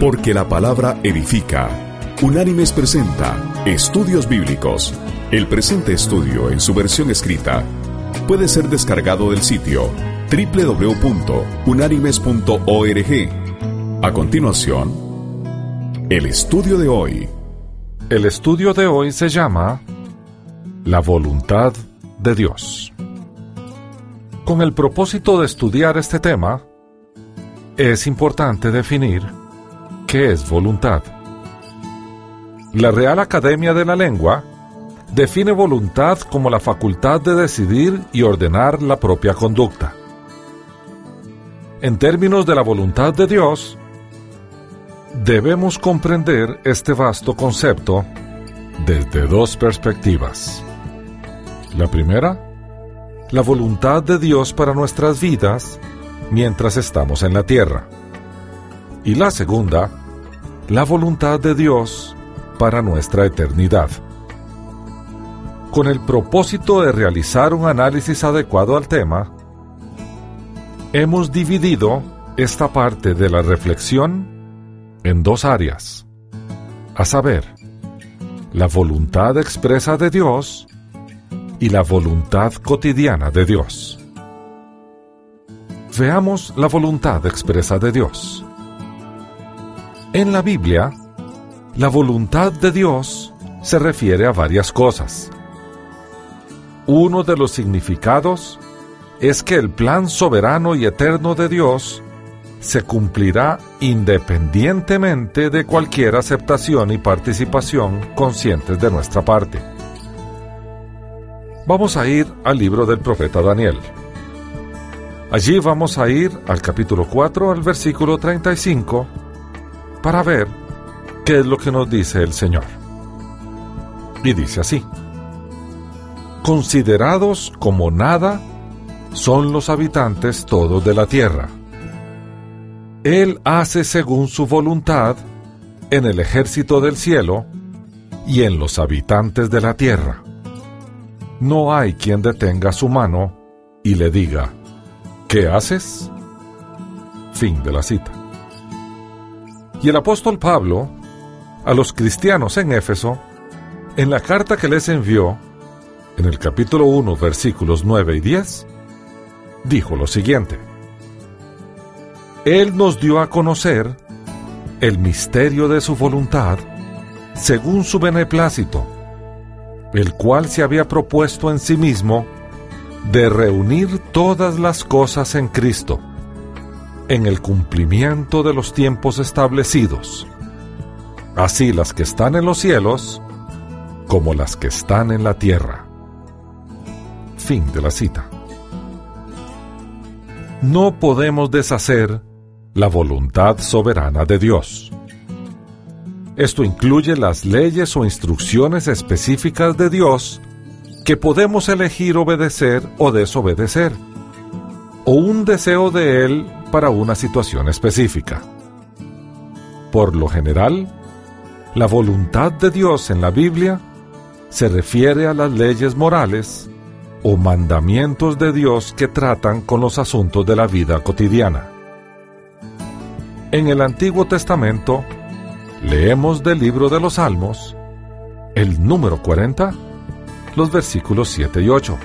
Porque la palabra edifica. Unánimes presenta Estudios Bíblicos. El presente estudio en su versión escrita puede ser descargado del sitio www.unánimes.org. A continuación, el estudio de hoy. El estudio de hoy se llama La voluntad de Dios. Con el propósito de estudiar este tema, es importante definir qué es voluntad. La Real Academia de la Lengua define voluntad como la facultad de decidir y ordenar la propia conducta. En términos de la voluntad de Dios, debemos comprender este vasto concepto desde dos perspectivas. La primera, la voluntad de Dios para nuestras vidas mientras estamos en la tierra. Y la segunda, la voluntad de Dios para nuestra eternidad. Con el propósito de realizar un análisis adecuado al tema, hemos dividido esta parte de la reflexión en dos áreas, a saber, la voluntad expresa de Dios y la voluntad cotidiana de Dios. Veamos la voluntad expresa de Dios. En la Biblia, la voluntad de Dios se refiere a varias cosas. Uno de los significados es que el plan soberano y eterno de Dios se cumplirá independientemente de cualquier aceptación y participación conscientes de nuestra parte. Vamos a ir al libro del profeta Daniel. Allí vamos a ir al capítulo 4, al versículo 35, para ver qué es lo que nos dice el Señor. Y dice así, Considerados como nada son los habitantes todos de la tierra. Él hace según su voluntad en el ejército del cielo y en los habitantes de la tierra no hay quien detenga su mano y le diga, ¿qué haces? Fin de la cita. Y el apóstol Pablo, a los cristianos en Éfeso, en la carta que les envió, en el capítulo 1, versículos 9 y 10, dijo lo siguiente. Él nos dio a conocer el misterio de su voluntad según su beneplácito el cual se había propuesto en sí mismo de reunir todas las cosas en Cristo, en el cumplimiento de los tiempos establecidos, así las que están en los cielos como las que están en la tierra. Fin de la cita. No podemos deshacer la voluntad soberana de Dios. Esto incluye las leyes o instrucciones específicas de Dios que podemos elegir obedecer o desobedecer, o un deseo de Él para una situación específica. Por lo general, la voluntad de Dios en la Biblia se refiere a las leyes morales o mandamientos de Dios que tratan con los asuntos de la vida cotidiana. En el Antiguo Testamento, Leemos del libro de los Salmos, el número 40, los versículos 7 y 8,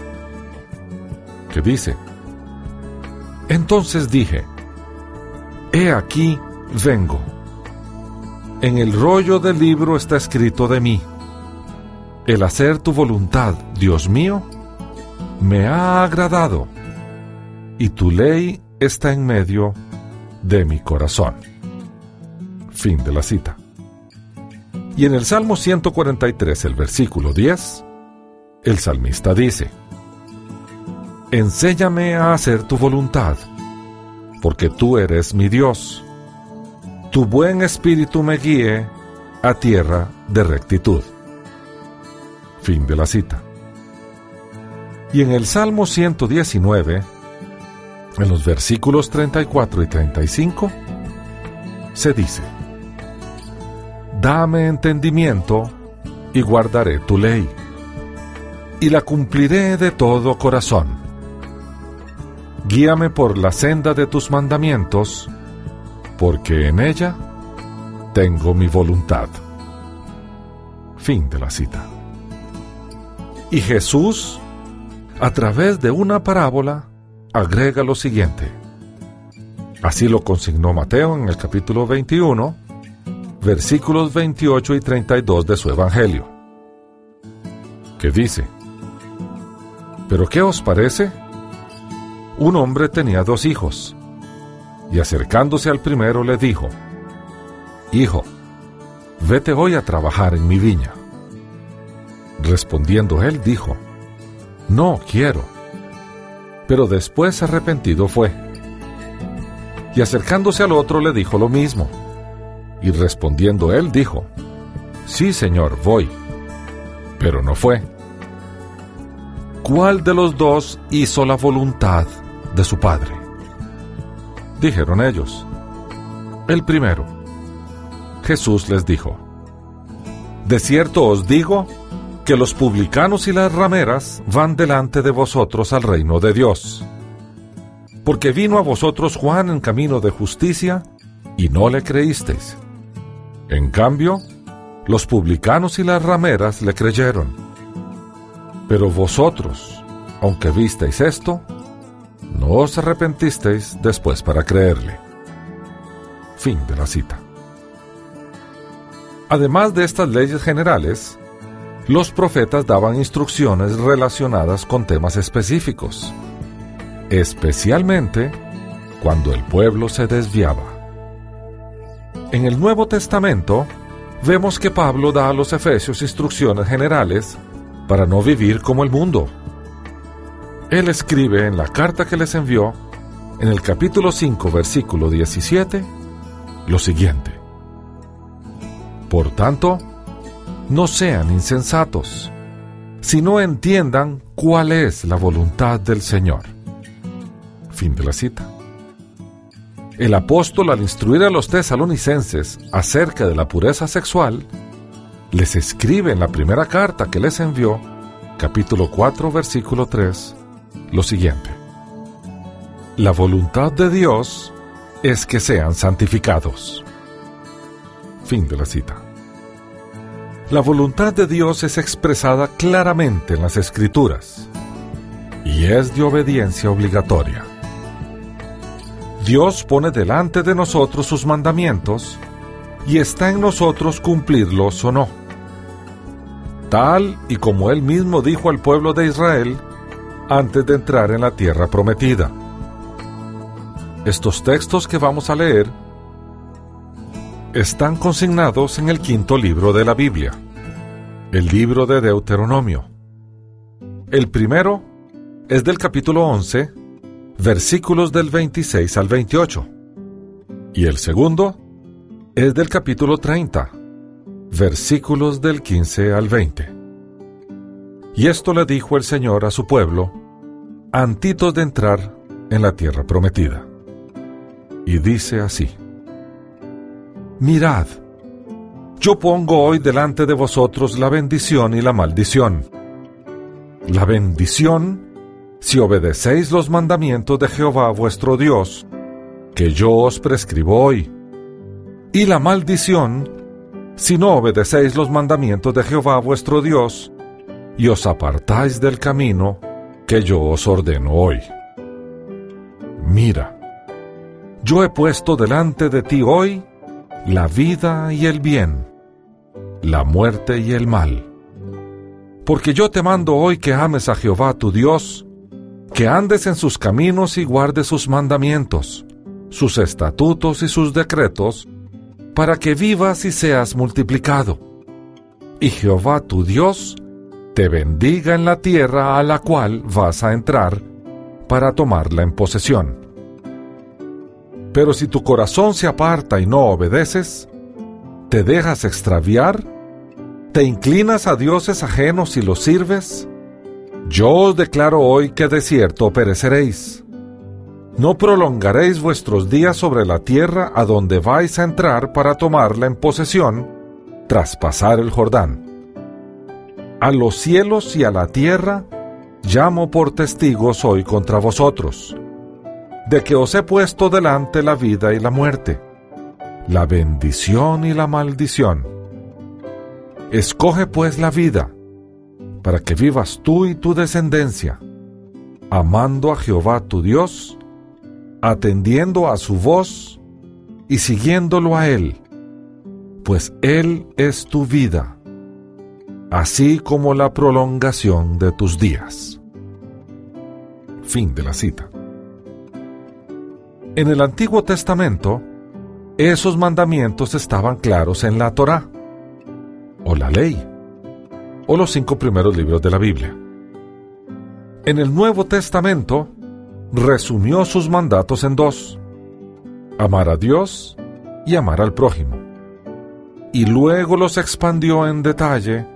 que dice, Entonces dije, He aquí, vengo. En el rollo del libro está escrito de mí, el hacer tu voluntad, Dios mío, me ha agradado, y tu ley está en medio de mi corazón. Fin de la cita. Y en el Salmo 143, el versículo 10, el salmista dice, Enséñame a hacer tu voluntad, porque tú eres mi Dios. Tu buen espíritu me guíe a tierra de rectitud. Fin de la cita. Y en el Salmo 119, en los versículos 34 y 35, se dice, Dame entendimiento y guardaré tu ley, y la cumpliré de todo corazón. Guíame por la senda de tus mandamientos, porque en ella tengo mi voluntad. Fin de la cita. Y Jesús, a través de una parábola, agrega lo siguiente. Así lo consignó Mateo en el capítulo 21, versículos 28 y 32 de su Evangelio, que dice, ¿Pero qué os parece? Un hombre tenía dos hijos, y acercándose al primero le dijo, Hijo, vete hoy a trabajar en mi viña. Respondiendo él dijo, No quiero. Pero después arrepentido fue. Y acercándose al otro le dijo lo mismo. Y respondiendo él dijo, Sí, señor, voy. Pero no fue. ¿Cuál de los dos hizo la voluntad de su padre? Dijeron ellos, el primero. Jesús les dijo, De cierto os digo que los publicanos y las rameras van delante de vosotros al reino de Dios. Porque vino a vosotros Juan en camino de justicia y no le creísteis. En cambio, los publicanos y las rameras le creyeron. Pero vosotros, aunque visteis esto, no os arrepentisteis después para creerle. Fin de la cita. Además de estas leyes generales, los profetas daban instrucciones relacionadas con temas específicos, especialmente cuando el pueblo se desviaba. En el Nuevo Testamento vemos que Pablo da a los efesios instrucciones generales para no vivir como el mundo. Él escribe en la carta que les envió, en el capítulo 5, versículo 17, lo siguiente. Por tanto, no sean insensatos, sino entiendan cuál es la voluntad del Señor. Fin de la cita. El apóstol al instruir a los tesalonicenses acerca de la pureza sexual, les escribe en la primera carta que les envió, capítulo 4, versículo 3, lo siguiente. La voluntad de Dios es que sean santificados. Fin de la cita. La voluntad de Dios es expresada claramente en las Escrituras y es de obediencia obligatoria. Dios pone delante de nosotros sus mandamientos y está en nosotros cumplirlos o no. Tal y como Él mismo dijo al pueblo de Israel antes de entrar en la tierra prometida. Estos textos que vamos a leer están consignados en el quinto libro de la Biblia, el libro de Deuteronomio. El primero es del capítulo 11, versículos del 26 al 28, y el segundo es del capítulo 30, versículos del 15 al 20. Y esto le dijo el Señor a su pueblo, antitos de entrar en la tierra prometida. Y dice así, Mirad, yo pongo hoy delante de vosotros la bendición y la maldición. La bendición, si obedecéis los mandamientos de Jehová vuestro Dios, que yo os prescribo hoy. Y la maldición, si no obedecéis los mandamientos de Jehová vuestro Dios, y os apartáis del camino que yo os ordeno hoy. Mira, yo he puesto delante de ti hoy la vida y el bien, la muerte y el mal. Porque yo te mando hoy que ames a Jehová tu Dios, que andes en sus caminos y guardes sus mandamientos, sus estatutos y sus decretos, para que vivas y seas multiplicado. Y Jehová tu Dios te bendiga en la tierra a la cual vas a entrar para tomarla en posesión. Pero si tu corazón se aparta y no obedeces, te dejas extraviar, te inclinas a dioses ajenos y los sirves, yo os declaro hoy que de cierto pereceréis. No prolongaréis vuestros días sobre la tierra a donde vais a entrar para tomarla en posesión tras pasar el Jordán. A los cielos y a la tierra llamo por testigos hoy contra vosotros de que os he puesto delante la vida y la muerte, la bendición y la maldición. Escoge pues la vida, para que vivas tú y tu descendencia, amando a Jehová tu Dios, atendiendo a su voz y siguiéndolo a Él, pues Él es tu vida, así como la prolongación de tus días. Fin de la cita. En el Antiguo Testamento, esos mandamientos estaban claros en la Torá, o la ley, o los cinco primeros libros de la Biblia. En el Nuevo Testamento, resumió sus mandatos en dos, amar a Dios y amar al prójimo, y luego los expandió en detalle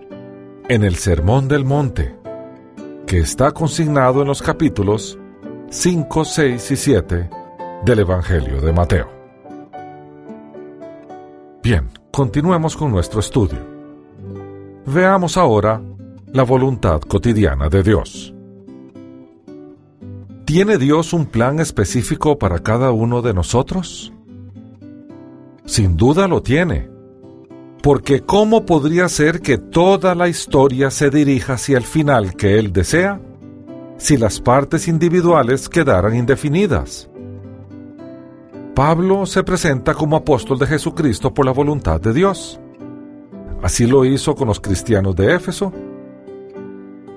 en el Sermón del Monte, que está consignado en los capítulos 5, 6 y 7 del Evangelio de Mateo. Bien, continuemos con nuestro estudio. Veamos ahora la voluntad cotidiana de Dios. ¿Tiene Dios un plan específico para cada uno de nosotros? Sin duda lo tiene, porque ¿cómo podría ser que toda la historia se dirija hacia el final que Él desea si las partes individuales quedaran indefinidas? Pablo se presenta como apóstol de Jesucristo por la voluntad de Dios. Así lo hizo con los cristianos de Éfeso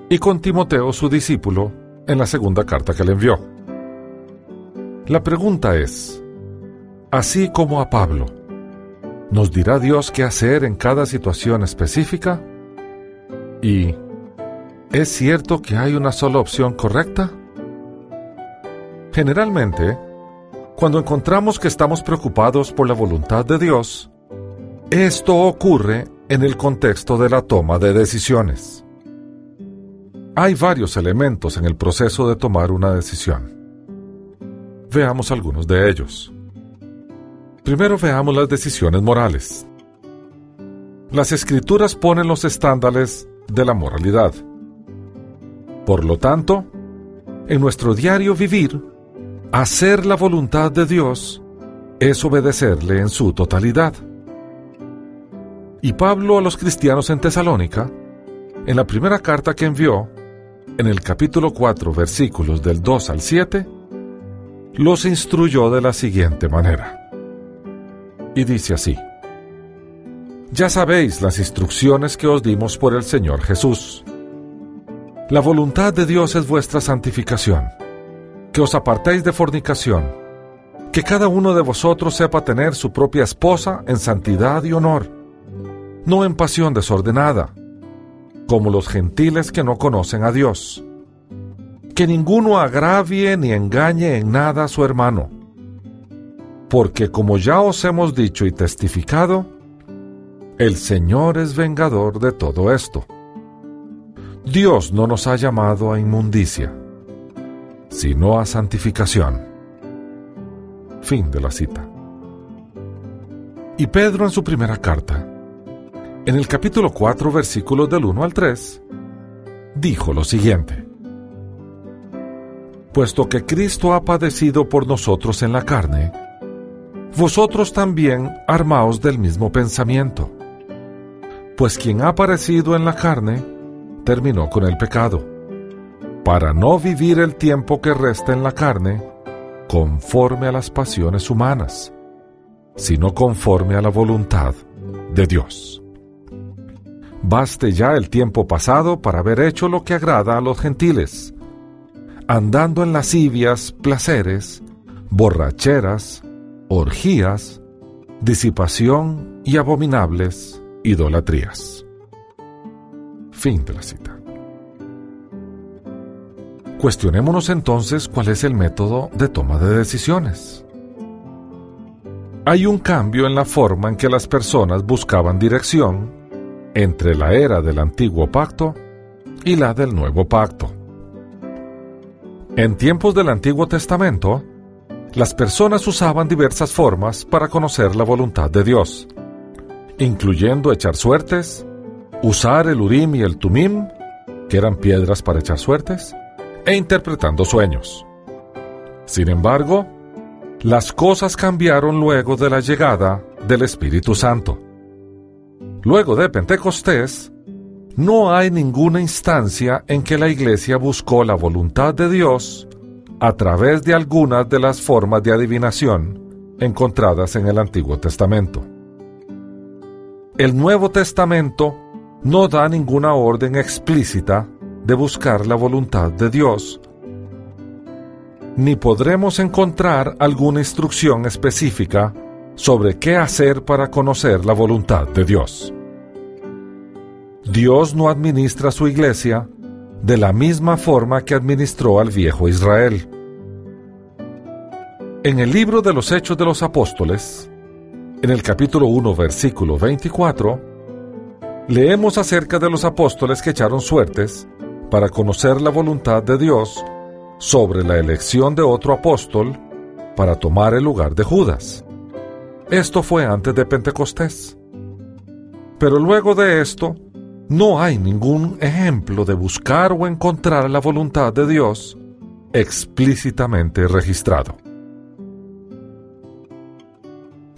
y con Timoteo, su discípulo, en la segunda carta que le envió. La pregunta es, así como a Pablo, ¿nos dirá Dios qué hacer en cada situación específica? ¿Y es cierto que hay una sola opción correcta? Generalmente, cuando encontramos que estamos preocupados por la voluntad de Dios, esto ocurre en el contexto de la toma de decisiones. Hay varios elementos en el proceso de tomar una decisión. Veamos algunos de ellos. Primero veamos las decisiones morales. Las escrituras ponen los estándares de la moralidad. Por lo tanto, en nuestro diario vivir, Hacer la voluntad de Dios es obedecerle en su totalidad. Y Pablo a los cristianos en Tesalónica, en la primera carta que envió, en el capítulo 4, versículos del 2 al 7, los instruyó de la siguiente manera. Y dice así, Ya sabéis las instrucciones que os dimos por el Señor Jesús. La voluntad de Dios es vuestra santificación que os apartéis de fornicación, que cada uno de vosotros sepa tener su propia esposa en santidad y honor, no en pasión desordenada, como los gentiles que no conocen a Dios. Que ninguno agravie ni engañe en nada a su hermano, porque como ya os hemos dicho y testificado, el Señor es vengador de todo esto. Dios no nos ha llamado a inmundicia sino a santificación. Fin de la cita. Y Pedro en su primera carta, en el capítulo 4, versículos del 1 al 3, dijo lo siguiente. Puesto que Cristo ha padecido por nosotros en la carne, vosotros también armaos del mismo pensamiento. Pues quien ha padecido en la carne, terminó con el pecado para no vivir el tiempo que resta en la carne conforme a las pasiones humanas, sino conforme a la voluntad de Dios. Baste ya el tiempo pasado para haber hecho lo que agrada a los gentiles, andando en lascivias, placeres, borracheras, orgías, disipación y abominables idolatrías. Fin de la cita. Cuestionémonos entonces cuál es el método de toma de decisiones. Hay un cambio en la forma en que las personas buscaban dirección entre la era del antiguo pacto y la del nuevo pacto. En tiempos del Antiguo Testamento, las personas usaban diversas formas para conocer la voluntad de Dios, incluyendo echar suertes, usar el Urim y el Tumim, que eran piedras para echar suertes, e interpretando sueños. Sin embargo, las cosas cambiaron luego de la llegada del Espíritu Santo. Luego de Pentecostés, no hay ninguna instancia en que la Iglesia buscó la voluntad de Dios a través de algunas de las formas de adivinación encontradas en el Antiguo Testamento. El Nuevo Testamento no da ninguna orden explícita de buscar la voluntad de Dios, ni podremos encontrar alguna instrucción específica sobre qué hacer para conocer la voluntad de Dios. Dios no administra su iglesia de la misma forma que administró al viejo Israel. En el libro de los Hechos de los Apóstoles, en el capítulo 1, versículo 24, leemos acerca de los apóstoles que echaron suertes para conocer la voluntad de Dios sobre la elección de otro apóstol para tomar el lugar de Judas. Esto fue antes de Pentecostés. Pero luego de esto, no hay ningún ejemplo de buscar o encontrar la voluntad de Dios explícitamente registrado.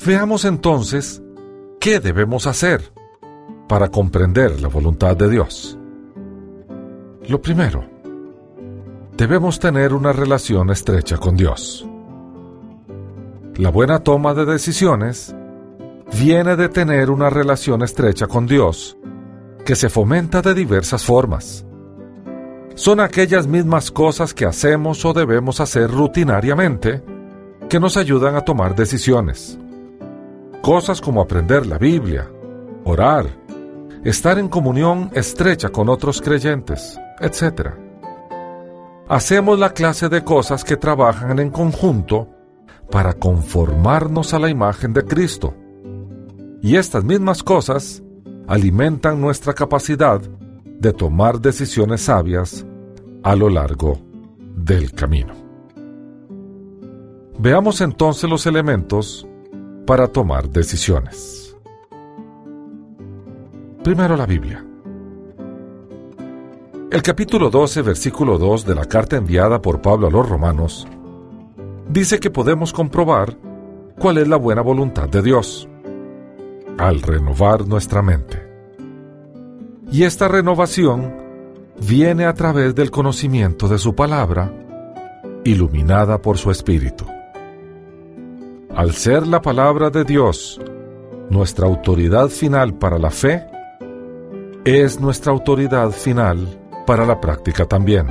Veamos entonces qué debemos hacer para comprender la voluntad de Dios. Lo primero, debemos tener una relación estrecha con Dios. La buena toma de decisiones viene de tener una relación estrecha con Dios que se fomenta de diversas formas. Son aquellas mismas cosas que hacemos o debemos hacer rutinariamente que nos ayudan a tomar decisiones. Cosas como aprender la Biblia, orar, estar en comunión estrecha con otros creyentes, etc. Hacemos la clase de cosas que trabajan en conjunto para conformarnos a la imagen de Cristo. Y estas mismas cosas alimentan nuestra capacidad de tomar decisiones sabias a lo largo del camino. Veamos entonces los elementos para tomar decisiones. Primero la Biblia. El capítulo 12, versículo 2 de la carta enviada por Pablo a los romanos dice que podemos comprobar cuál es la buena voluntad de Dios al renovar nuestra mente. Y esta renovación viene a través del conocimiento de su palabra, iluminada por su espíritu. Al ser la palabra de Dios nuestra autoridad final para la fe, es nuestra autoridad final para la práctica también.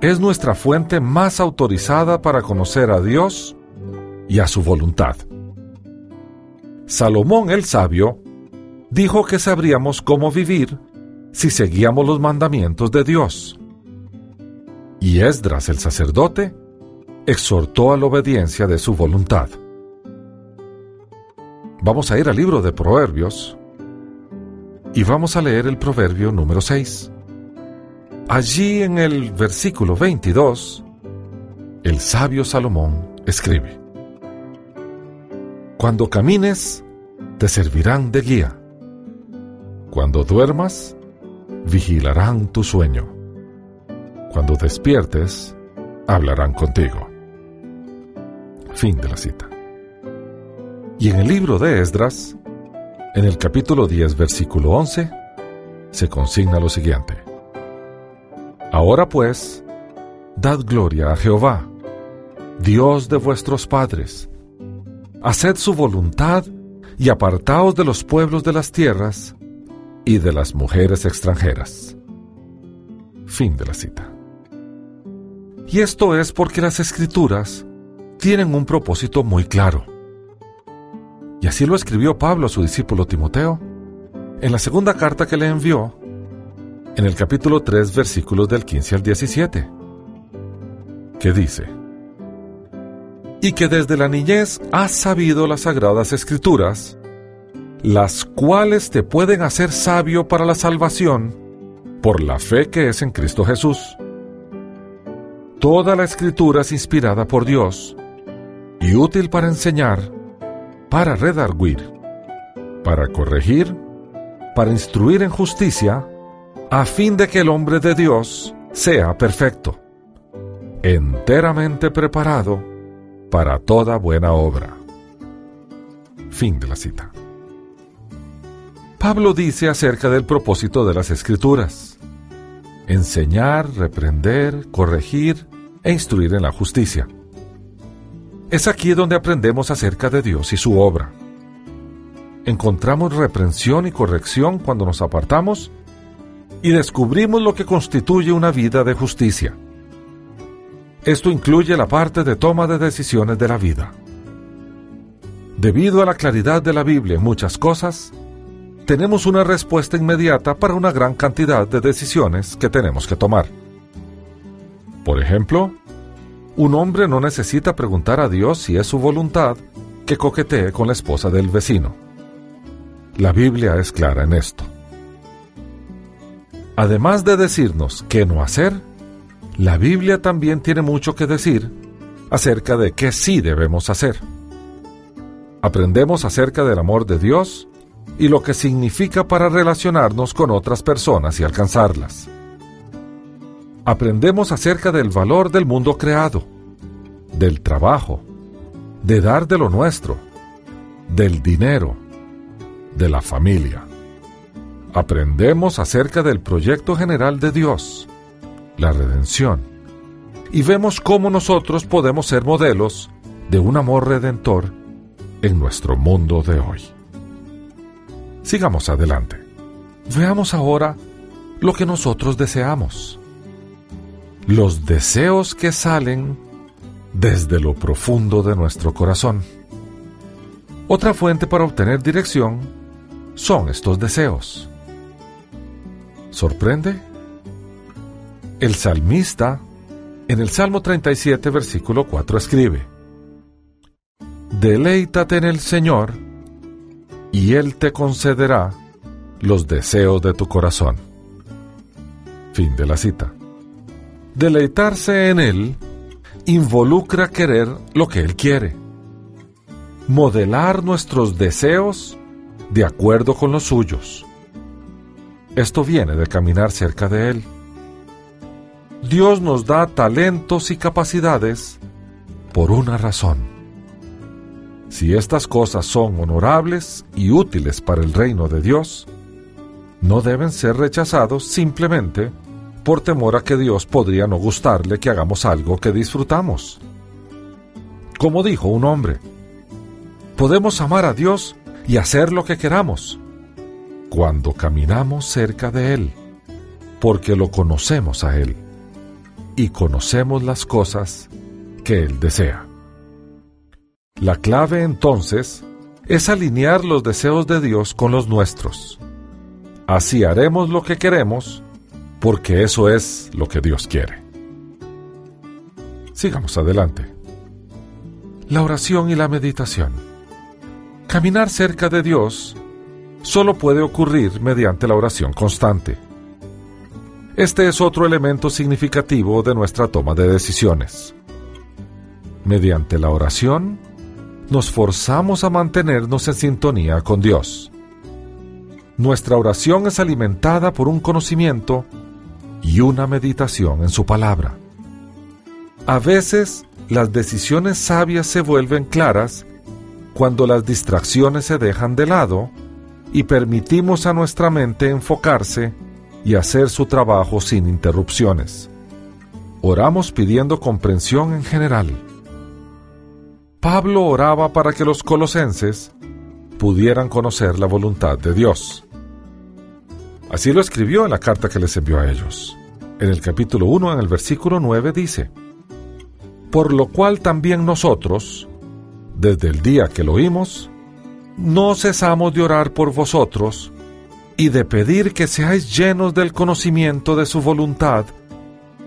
Es nuestra fuente más autorizada para conocer a Dios y a su voluntad. Salomón el sabio dijo que sabríamos cómo vivir si seguíamos los mandamientos de Dios. Y Esdras el sacerdote exhortó a la obediencia de su voluntad. Vamos a ir al libro de Proverbios y vamos a leer el proverbio número 6. Allí en el versículo 22, el sabio Salomón escribe, Cuando camines, te servirán de guía. Cuando duermas, vigilarán tu sueño. Cuando despiertes, hablarán contigo. Fin de la cita. Y en el libro de Esdras, en el capítulo 10, versículo 11, se consigna lo siguiente. Ahora pues, dad gloria a Jehová, Dios de vuestros padres. Haced su voluntad y apartaos de los pueblos de las tierras y de las mujeres extranjeras. Fin de la cita. Y esto es porque las escrituras tienen un propósito muy claro. Y así lo escribió Pablo a su discípulo Timoteo en la segunda carta que le envió, en el capítulo 3, versículos del 15 al 17, que dice, y que desde la niñez has sabido las sagradas escrituras, las cuales te pueden hacer sabio para la salvación por la fe que es en Cristo Jesús. Toda la escritura es inspirada por Dios y útil para enseñar, para redarguir, para corregir, para instruir en justicia, a fin de que el hombre de Dios sea perfecto, enteramente preparado para toda buena obra. Fin de la cita. Pablo dice acerca del propósito de las escrituras. Enseñar, reprender, corregir e instruir en la justicia. Es aquí donde aprendemos acerca de Dios y su obra. Encontramos reprensión y corrección cuando nos apartamos y descubrimos lo que constituye una vida de justicia. Esto incluye la parte de toma de decisiones de la vida. Debido a la claridad de la Biblia en muchas cosas, tenemos una respuesta inmediata para una gran cantidad de decisiones que tenemos que tomar. Por ejemplo, un hombre no necesita preguntar a Dios si es su voluntad que coquetee con la esposa del vecino. La Biblia es clara en esto. Además de decirnos qué no hacer, la Biblia también tiene mucho que decir acerca de qué sí debemos hacer. Aprendemos acerca del amor de Dios y lo que significa para relacionarnos con otras personas y alcanzarlas. Aprendemos acerca del valor del mundo creado, del trabajo, de dar de lo nuestro, del dinero, de la familia. Aprendemos acerca del proyecto general de Dios, la redención, y vemos cómo nosotros podemos ser modelos de un amor redentor en nuestro mundo de hoy. Sigamos adelante. Veamos ahora lo que nosotros deseamos. Los deseos que salen desde lo profundo de nuestro corazón. Otra fuente para obtener dirección son estos deseos. ¿Sorprende? El salmista en el Salmo 37, versículo 4 escribe, Deleítate en el Señor, y Él te concederá los deseos de tu corazón. Fin de la cita. Deleitarse en Él involucra querer lo que Él quiere. Modelar nuestros deseos de acuerdo con los suyos. Esto viene de caminar cerca de Él. Dios nos da talentos y capacidades por una razón. Si estas cosas son honorables y útiles para el reino de Dios, no deben ser rechazados simplemente por temor a que Dios podría no gustarle que hagamos algo que disfrutamos. Como dijo un hombre, podemos amar a Dios y hacer lo que queramos cuando caminamos cerca de Él, porque lo conocemos a Él y conocemos las cosas que Él desea. La clave entonces es alinear los deseos de Dios con los nuestros. Así haremos lo que queremos, porque eso es lo que Dios quiere. Sigamos adelante. La oración y la meditación. Caminar cerca de Dios solo puede ocurrir mediante la oración constante. Este es otro elemento significativo de nuestra toma de decisiones. Mediante la oración, nos forzamos a mantenernos en sintonía con Dios. Nuestra oración es alimentada por un conocimiento y una meditación en su palabra. A veces las decisiones sabias se vuelven claras cuando las distracciones se dejan de lado y permitimos a nuestra mente enfocarse y hacer su trabajo sin interrupciones. Oramos pidiendo comprensión en general Pablo oraba para que los colosenses pudieran conocer la voluntad de Dios. Así lo escribió en la carta que les envió a ellos. En el capítulo 1, en el versículo 9 dice, Por lo cual también nosotros, desde el día que lo oímos, no cesamos de orar por vosotros y de pedir que seáis llenos del conocimiento de su voluntad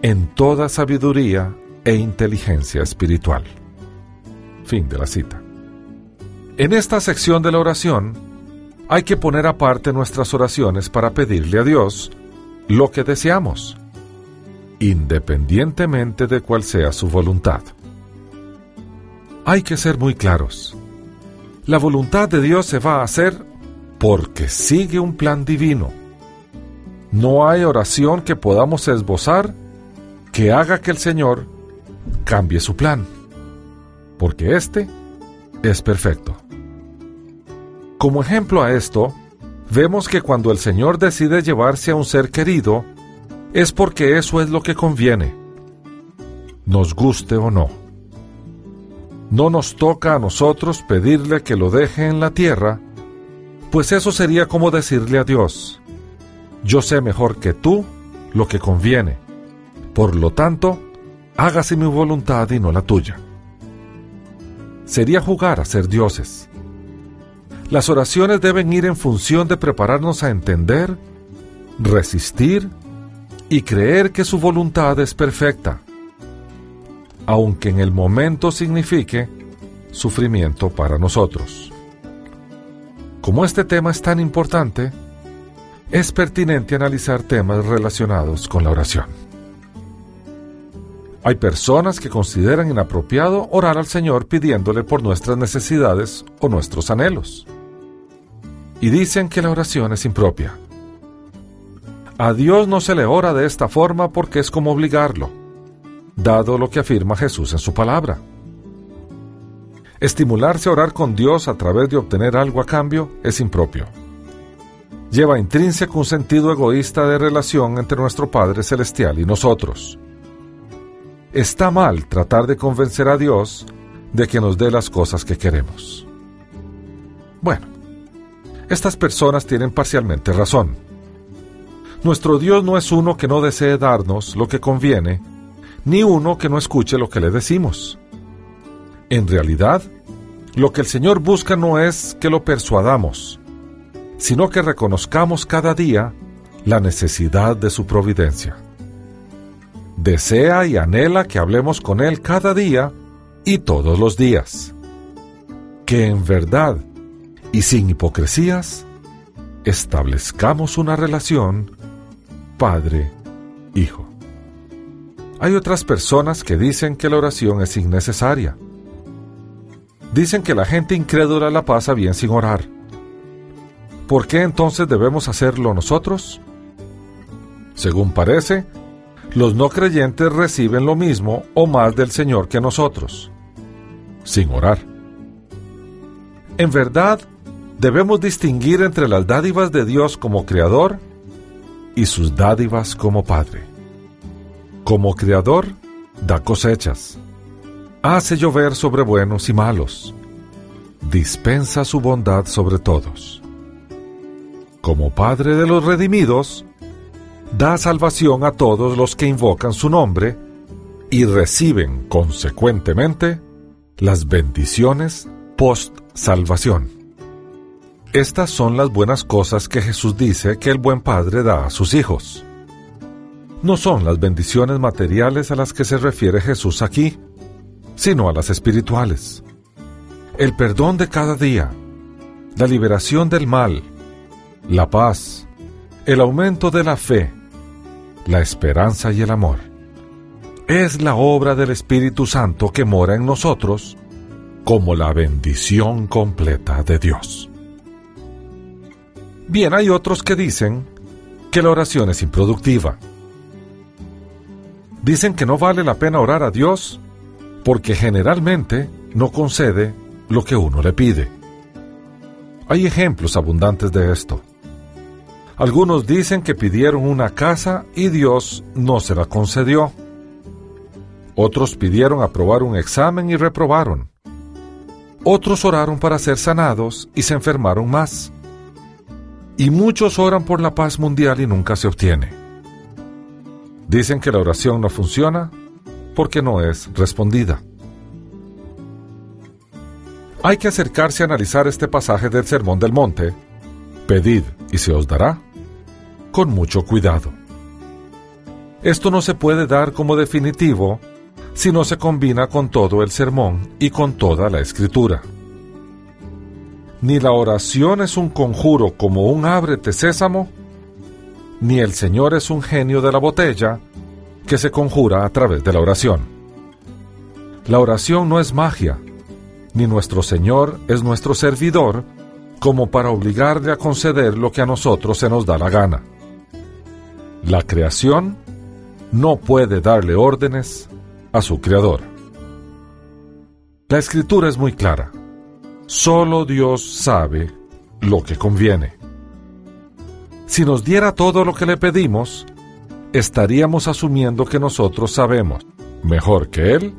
en toda sabiduría e inteligencia espiritual. Fin de la cita. En esta sección de la oración, hay que poner aparte nuestras oraciones para pedirle a Dios lo que deseamos, independientemente de cuál sea su voluntad. Hay que ser muy claros. La voluntad de Dios se va a hacer porque sigue un plan divino. No hay oración que podamos esbozar que haga que el Señor cambie su plan porque éste es perfecto. Como ejemplo a esto, vemos que cuando el Señor decide llevarse a un ser querido, es porque eso es lo que conviene, nos guste o no. No nos toca a nosotros pedirle que lo deje en la tierra, pues eso sería como decirle a Dios, yo sé mejor que tú lo que conviene, por lo tanto, hágase mi voluntad y no la tuya. Sería jugar a ser dioses. Las oraciones deben ir en función de prepararnos a entender, resistir y creer que su voluntad es perfecta, aunque en el momento signifique sufrimiento para nosotros. Como este tema es tan importante, es pertinente analizar temas relacionados con la oración. Hay personas que consideran inapropiado orar al Señor pidiéndole por nuestras necesidades o nuestros anhelos. Y dicen que la oración es impropia. A Dios no se le ora de esta forma porque es como obligarlo, dado lo que afirma Jesús en su palabra. Estimularse a orar con Dios a través de obtener algo a cambio es impropio. Lleva intrínseco un sentido egoísta de relación entre nuestro Padre Celestial y nosotros. Está mal tratar de convencer a Dios de que nos dé las cosas que queremos. Bueno, estas personas tienen parcialmente razón. Nuestro Dios no es uno que no desee darnos lo que conviene, ni uno que no escuche lo que le decimos. En realidad, lo que el Señor busca no es que lo persuadamos, sino que reconozcamos cada día la necesidad de su providencia. Desea y anhela que hablemos con Él cada día y todos los días. Que en verdad y sin hipocresías establezcamos una relación Padre-Hijo. Hay otras personas que dicen que la oración es innecesaria Dicen que la gente incrédula la pasa bien sin orar. ¿Por qué entonces debemos hacerlo nosotros? Según parece, los no creyentes reciben lo mismo o más del Señor que nosotros, sin orar. En verdad, debemos distinguir entre las dádivas de Dios como Creador y sus dádivas como Padre. Como Creador, da cosechas hace llover sobre buenos y malos, dispensa su bondad sobre todos. Como Padre de los redimidos, da salvación a todos los que invocan su nombre y reciben consecuentemente las bendiciones post-salvación. Estas son las buenas cosas que Jesús dice que el buen Padre da a sus hijos. No son las bendiciones materiales a las que se refiere Jesús aquí, sino a las espirituales. El perdón de cada día, la liberación del mal, la paz, el aumento de la fe, la esperanza y el amor. Es la obra del Espíritu Santo que mora en nosotros como la bendición completa de Dios. Bien, hay otros que dicen que la oración es improductiva. Dicen que no vale la pena orar a Dios porque generalmente no concede lo que uno le pide. Hay ejemplos abundantes de esto. Algunos dicen que pidieron una casa y Dios no se la concedió. Otros pidieron aprobar un examen y reprobaron. Otros oraron para ser sanados y se enfermaron más. Y muchos oran por la paz mundial y nunca se obtiene. Dicen que la oración no funciona porque no es respondida. Hay que acercarse a analizar este pasaje del Sermón del Monte, pedid y se os dará, con mucho cuidado. Esto no se puede dar como definitivo si no se combina con todo el sermón y con toda la escritura. Ni la oración es un conjuro como un ábrete sésamo, ni el Señor es un genio de la botella que se conjura a través de la oración. La oración no es magia, ni nuestro Señor es nuestro servidor como para obligarle a conceder lo que a nosotros se nos da la gana. La creación no puede darle órdenes a su creador. La escritura es muy clara. Solo Dios sabe lo que conviene. Si nos diera todo lo que le pedimos, estaríamos asumiendo que nosotros sabemos, mejor que Él,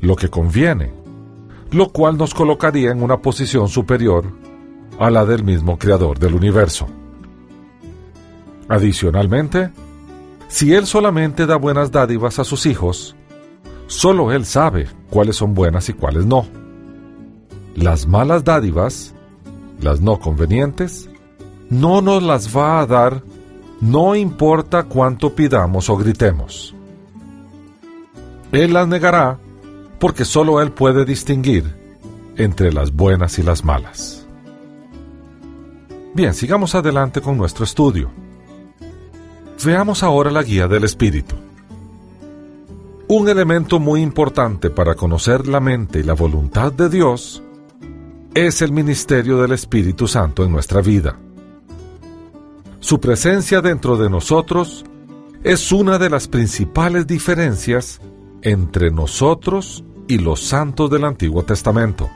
lo que conviene, lo cual nos colocaría en una posición superior a la del mismo Creador del universo. Adicionalmente, si Él solamente da buenas dádivas a sus hijos, solo Él sabe cuáles son buenas y cuáles no. Las malas dádivas, las no convenientes, no nos las va a dar no importa cuánto pidamos o gritemos. Él las negará porque solo Él puede distinguir entre las buenas y las malas. Bien, sigamos adelante con nuestro estudio. Veamos ahora la guía del Espíritu. Un elemento muy importante para conocer la mente y la voluntad de Dios es el ministerio del Espíritu Santo en nuestra vida. Su presencia dentro de nosotros es una de las principales diferencias entre nosotros y los santos del Antiguo Testamento.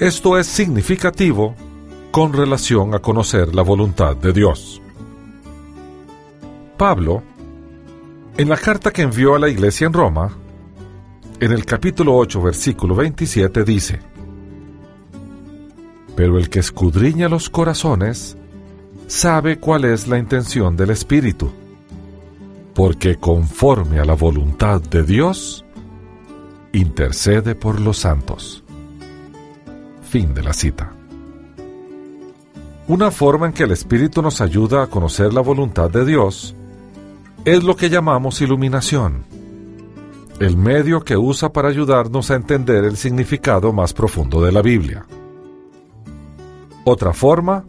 Esto es significativo con relación a conocer la voluntad de Dios. Pablo, en la carta que envió a la iglesia en Roma, en el capítulo 8, versículo 27 dice, Pero el que escudriña los corazones sabe cuál es la intención del Espíritu, porque conforme a la voluntad de Dios, intercede por los santos. Fin de la cita. Una forma en que el Espíritu nos ayuda a conocer la voluntad de Dios es lo que llamamos iluminación, el medio que usa para ayudarnos a entender el significado más profundo de la Biblia. Otra forma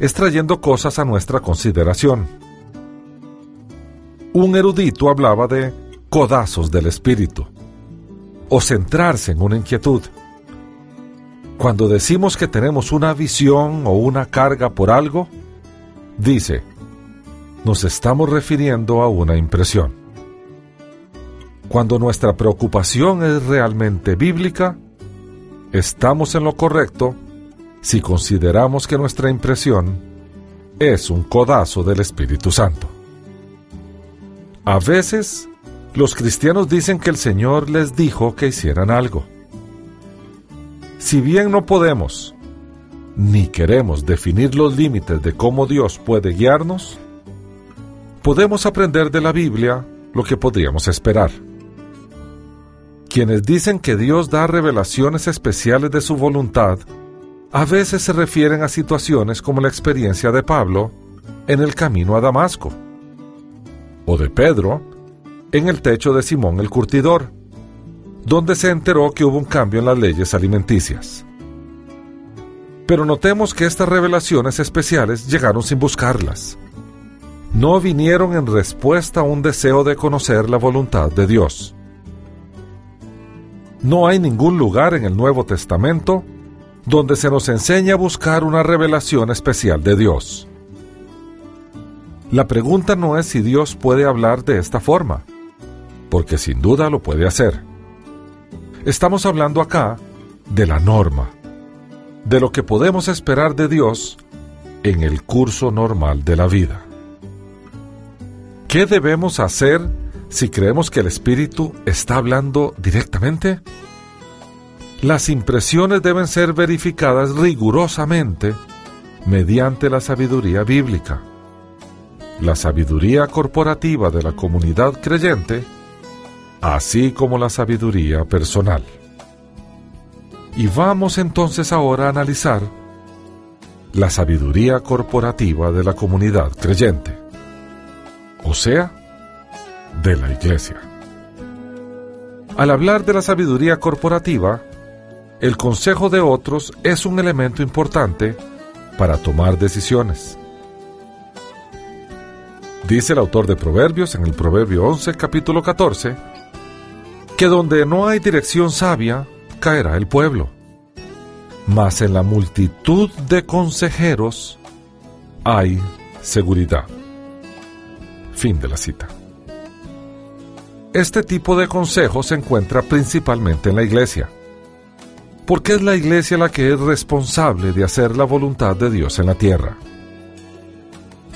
es trayendo cosas a nuestra consideración. Un erudito hablaba de codazos del espíritu o centrarse en una inquietud. Cuando decimos que tenemos una visión o una carga por algo, dice, nos estamos refiriendo a una impresión. Cuando nuestra preocupación es realmente bíblica, estamos en lo correcto si consideramos que nuestra impresión es un codazo del Espíritu Santo. A veces, los cristianos dicen que el Señor les dijo que hicieran algo. Si bien no podemos ni queremos definir los límites de cómo Dios puede guiarnos, podemos aprender de la Biblia lo que podríamos esperar. Quienes dicen que Dios da revelaciones especiales de su voluntad a veces se refieren a situaciones como la experiencia de Pablo en el camino a Damasco, o de Pedro en el techo de Simón el Curtidor, donde se enteró que hubo un cambio en las leyes alimenticias. Pero notemos que estas revelaciones especiales llegaron sin buscarlas. No vinieron en respuesta a un deseo de conocer la voluntad de Dios. No hay ningún lugar en el Nuevo Testamento donde se nos enseña a buscar una revelación especial de Dios. La pregunta no es si Dios puede hablar de esta forma, porque sin duda lo puede hacer. Estamos hablando acá de la norma, de lo que podemos esperar de Dios en el curso normal de la vida. ¿Qué debemos hacer si creemos que el Espíritu está hablando directamente? Las impresiones deben ser verificadas rigurosamente mediante la sabiduría bíblica. La sabiduría corporativa de la comunidad creyente, así como la sabiduría personal. Y vamos entonces ahora a analizar la sabiduría corporativa de la comunidad creyente, o sea, de la iglesia. Al hablar de la sabiduría corporativa, el consejo de otros es un elemento importante para tomar decisiones. Dice el autor de Proverbios en el Proverbio 11, capítulo 14, que donde no hay dirección sabia, caerá el pueblo. Mas en la multitud de consejeros hay seguridad. Fin de la cita. Este tipo de consejo se encuentra principalmente en la iglesia porque es la iglesia la que es responsable de hacer la voluntad de Dios en la tierra.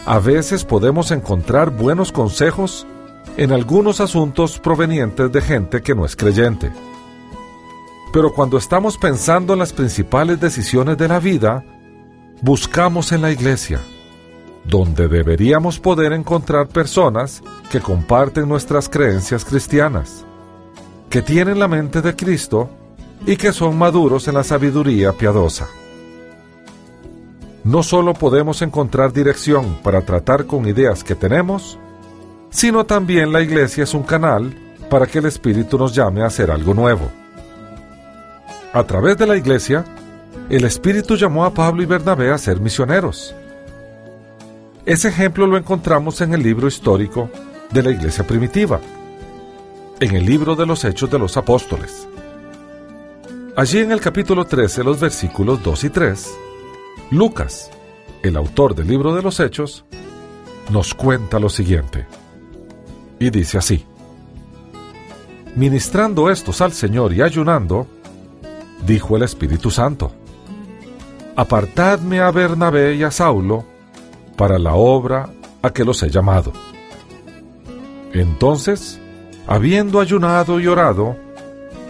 A veces podemos encontrar buenos consejos en algunos asuntos provenientes de gente que no es creyente. Pero cuando estamos pensando en las principales decisiones de la vida, buscamos en la iglesia, donde deberíamos poder encontrar personas que comparten nuestras creencias cristianas, que tienen la mente de Cristo y que son maduros en la sabiduría piadosa. No solo podemos encontrar dirección para tratar con ideas que tenemos, sino también la iglesia es un canal para que el Espíritu nos llame a hacer algo nuevo. A través de la iglesia, el Espíritu llamó a Pablo y Bernabé a ser misioneros. Ese ejemplo lo encontramos en el libro histórico de la iglesia primitiva, en el libro de los Hechos de los Apóstoles. Allí en el capítulo 13, los versículos 2 y 3, Lucas, el autor del libro de los Hechos, nos cuenta lo siguiente. Y dice así, Ministrando estos al Señor y ayunando, dijo el Espíritu Santo, Apartadme a Bernabé y a Saulo para la obra a que los he llamado. Entonces, habiendo ayunado y orado,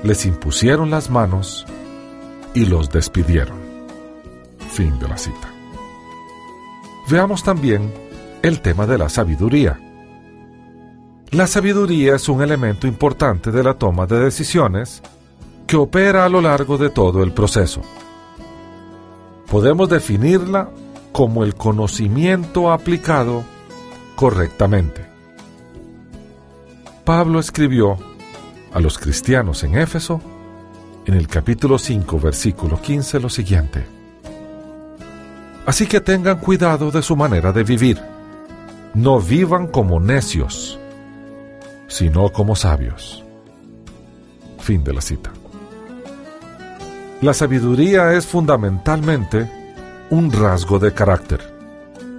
les impusieron las manos y los despidieron. Fin de la cita. Veamos también el tema de la sabiduría. La sabiduría es un elemento importante de la toma de decisiones que opera a lo largo de todo el proceso. Podemos definirla como el conocimiento aplicado correctamente. Pablo escribió a los cristianos en Éfeso en el capítulo 5, versículo 15 lo siguiente. Así que tengan cuidado de su manera de vivir. No vivan como necios, sino como sabios. Fin de la cita. La sabiduría es fundamentalmente un rasgo de carácter.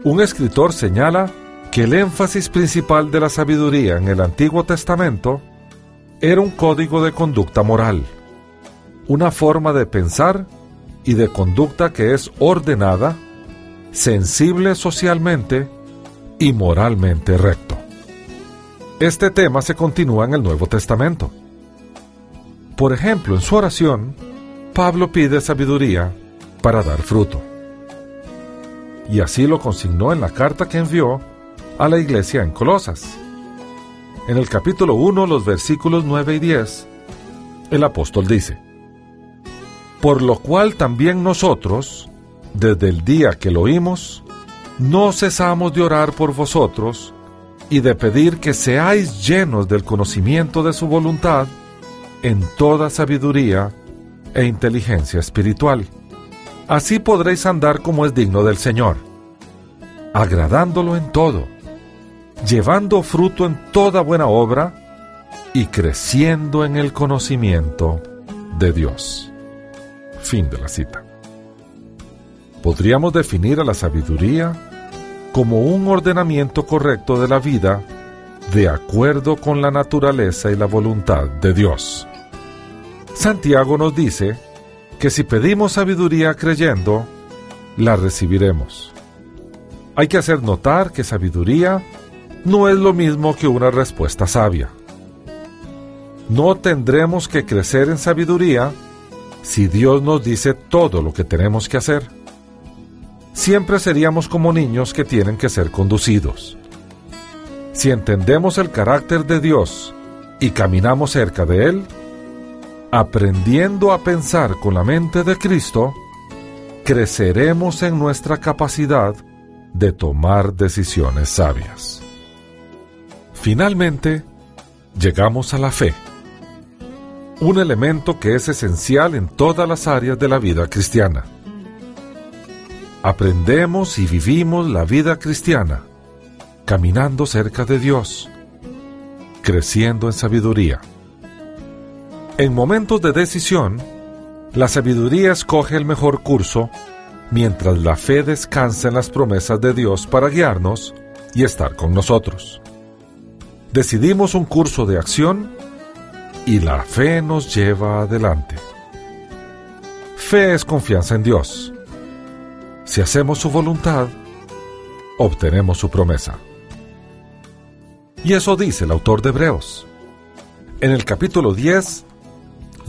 Un escritor señala que el énfasis principal de la sabiduría en el Antiguo Testamento era un código de conducta moral, una forma de pensar y de conducta que es ordenada, sensible socialmente y moralmente recto. Este tema se continúa en el Nuevo Testamento. Por ejemplo, en su oración, Pablo pide sabiduría para dar fruto. Y así lo consignó en la carta que envió a la iglesia en Colosas. En el capítulo 1, los versículos 9 y 10, el apóstol dice, Por lo cual también nosotros, desde el día que lo oímos, no cesamos de orar por vosotros, y de pedir que seáis llenos del conocimiento de su voluntad en toda sabiduría e inteligencia espiritual. Así podréis andar como es digno del Señor, agradándolo en todo, llevando fruto en toda buena obra y creciendo en el conocimiento de Dios. Fin de la cita. Podríamos definir a la sabiduría como un ordenamiento correcto de la vida de acuerdo con la naturaleza y la voluntad de Dios. Santiago nos dice que si pedimos sabiduría creyendo, la recibiremos. Hay que hacer notar que sabiduría no es lo mismo que una respuesta sabia. No tendremos que crecer en sabiduría si Dios nos dice todo lo que tenemos que hacer siempre seríamos como niños que tienen que ser conducidos. Si entendemos el carácter de Dios y caminamos cerca de Él, aprendiendo a pensar con la mente de Cristo, creceremos en nuestra capacidad de tomar decisiones sabias. Finalmente, llegamos a la fe, un elemento que es esencial en todas las áreas de la vida cristiana aprendemos y vivimos la vida cristiana, caminando cerca de Dios, creciendo en sabiduría. En momentos de decisión, la sabiduría escoge el mejor curso, mientras la fe descansa en las promesas de Dios para guiarnos y estar con nosotros. Decidimos un curso de acción y la fe nos lleva adelante. Fe es confianza en Dios. Si hacemos su voluntad, obtenemos su promesa. Y eso dice el autor de Hebreos. En el capítulo 10,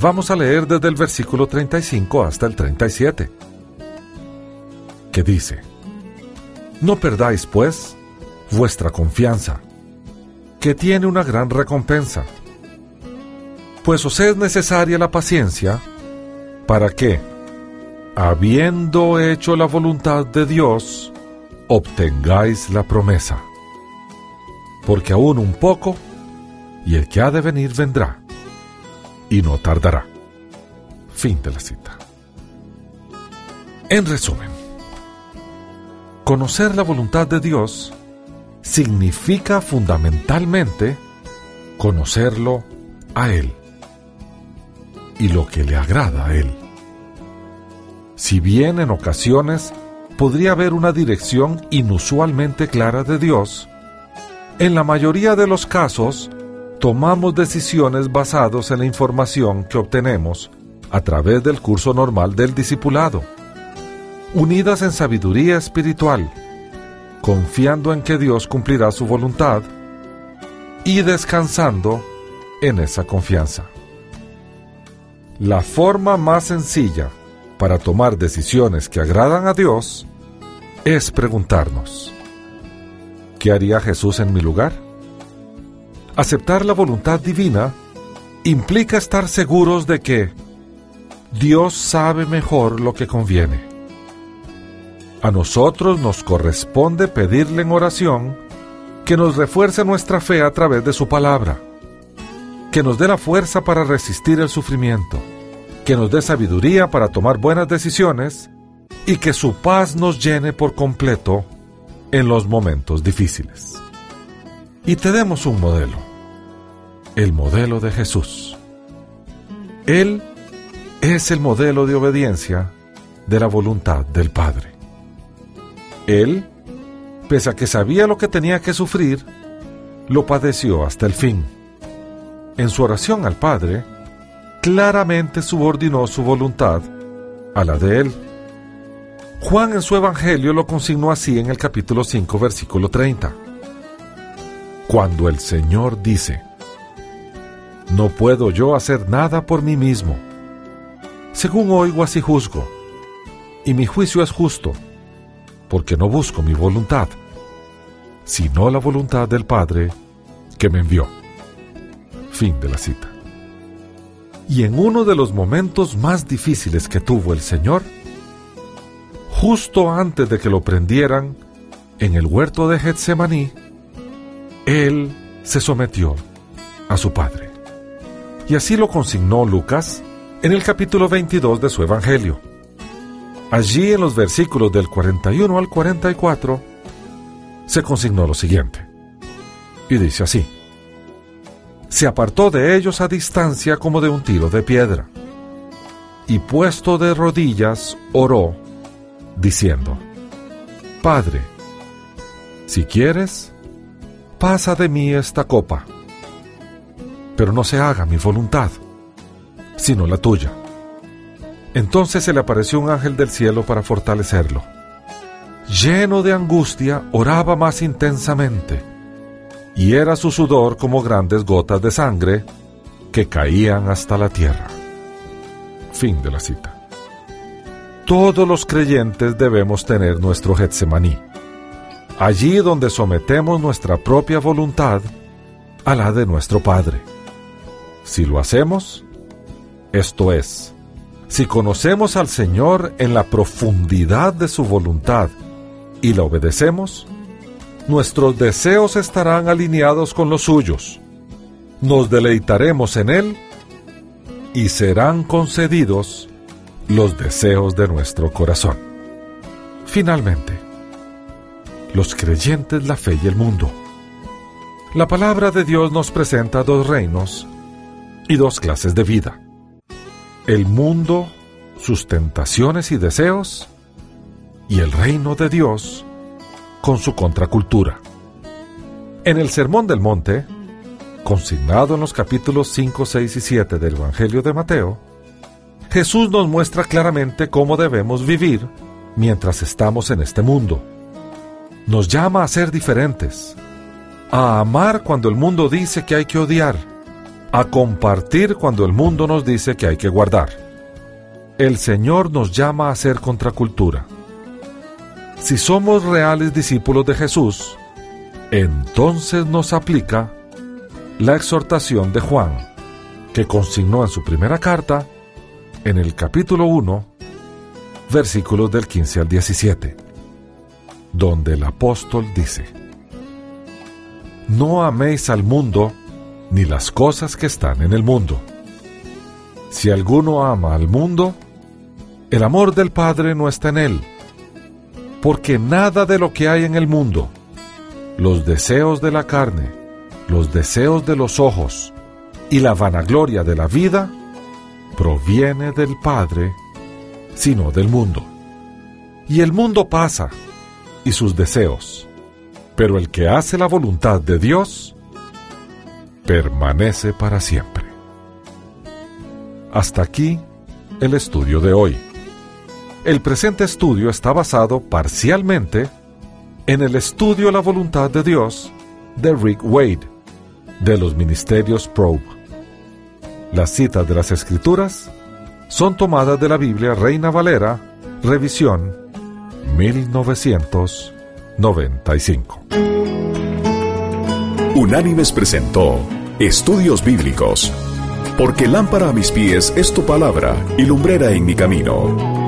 vamos a leer desde el versículo 35 hasta el 37, que dice, No perdáis, pues, vuestra confianza, que tiene una gran recompensa, pues os es necesaria la paciencia para que, habiendo hecho la voluntad de Dios, obtengáis la promesa. Porque aún un poco, y el que ha de venir vendrá, y no tardará. Fin de la cita. En resumen, conocer la voluntad de Dios significa fundamentalmente conocerlo a Él y lo que le agrada a Él. Si bien en ocasiones podría haber una dirección inusualmente clara de Dios, en la mayoría de los casos tomamos decisiones basados en la información que obtenemos a través del curso normal del discipulado, unidas en sabiduría espiritual, confiando en que Dios cumplirá su voluntad y descansando en esa confianza. La forma más sencilla para tomar decisiones que agradan a Dios es preguntarnos, ¿qué haría Jesús en mi lugar? Aceptar la voluntad divina implica estar seguros de que Dios sabe mejor lo que conviene. A nosotros nos corresponde pedirle en oración que nos refuerce nuestra fe a través de su palabra, que nos dé la fuerza para resistir el sufrimiento, que nos dé sabiduría para tomar buenas decisiones y que su paz nos llene por completo en los momentos difíciles. Y tenemos un modelo el modelo de Jesús. Él es el modelo de obediencia de la voluntad del Padre. Él, pese a que sabía lo que tenía que sufrir, lo padeció hasta el fin. En su oración al Padre, claramente subordinó su voluntad a la de Él. Juan en su Evangelio lo consignó así en el capítulo 5, versículo 30. Cuando el Señor dice, no puedo yo hacer nada por mí mismo. Según oigo así juzgo, y mi juicio es justo, porque no busco mi voluntad, sino la voluntad del Padre que me envió. Fin de la cita. Y en uno de los momentos más difíciles que tuvo el Señor, justo antes de que lo prendieran en el huerto de Getsemaní, Él se sometió a su Padre. Y así lo consignó Lucas en el capítulo 22 de su Evangelio. Allí en los versículos del 41 al 44 se consignó lo siguiente. Y dice así. Se apartó de ellos a distancia como de un tiro de piedra. Y puesto de rodillas, oró, diciendo, Padre, si quieres, pasa de mí esta copa pero no se haga mi voluntad, sino la tuya. Entonces se le apareció un ángel del cielo para fortalecerlo. Lleno de angustia, oraba más intensamente, y era su sudor como grandes gotas de sangre que caían hasta la tierra. Fin de la cita. Todos los creyentes debemos tener nuestro Getsemaní, allí donde sometemos nuestra propia voluntad a la de nuestro Padre. Si lo hacemos, esto es, si conocemos al Señor en la profundidad de su voluntad y la obedecemos, nuestros deseos estarán alineados con los suyos, nos deleitaremos en Él y serán concedidos los deseos de nuestro corazón. Finalmente, los creyentes, la fe y el mundo. La palabra de Dios nos presenta dos reinos y dos clases de vida. El mundo, sus tentaciones y deseos, y el reino de Dios con su contracultura. En el Sermón del Monte, consignado en los capítulos 5, 6 y 7 del Evangelio de Mateo, Jesús nos muestra claramente cómo debemos vivir mientras estamos en este mundo. Nos llama a ser diferentes, a amar cuando el mundo dice que hay que odiar, a compartir cuando el mundo nos dice que hay que guardar. El Señor nos llama a ser contracultura. Si somos reales discípulos de Jesús, entonces nos aplica la exhortación de Juan, que consignó en su primera carta, en el capítulo 1, versículos del 15 al 17, donde el apóstol dice, No améis al mundo ni las cosas que están en el mundo. Si alguno ama al mundo, el amor del Padre no está en él, porque nada de lo que hay en el mundo, los deseos de la carne, los deseos de los ojos y la vanagloria de la vida, proviene del Padre, sino del mundo. Y el mundo pasa, y sus deseos, pero el que hace la voluntad de Dios, permanece para siempre. Hasta aquí el estudio de hoy. El presente estudio está basado parcialmente en el estudio La voluntad de Dios de Rick Wade, de los Ministerios Probe. Las citas de las Escrituras son tomadas de la Biblia Reina Valera, revisión 1995. Unánimes presentó Estudios Bíblicos, porque lámpara a mis pies es tu palabra y lumbrera en mi camino.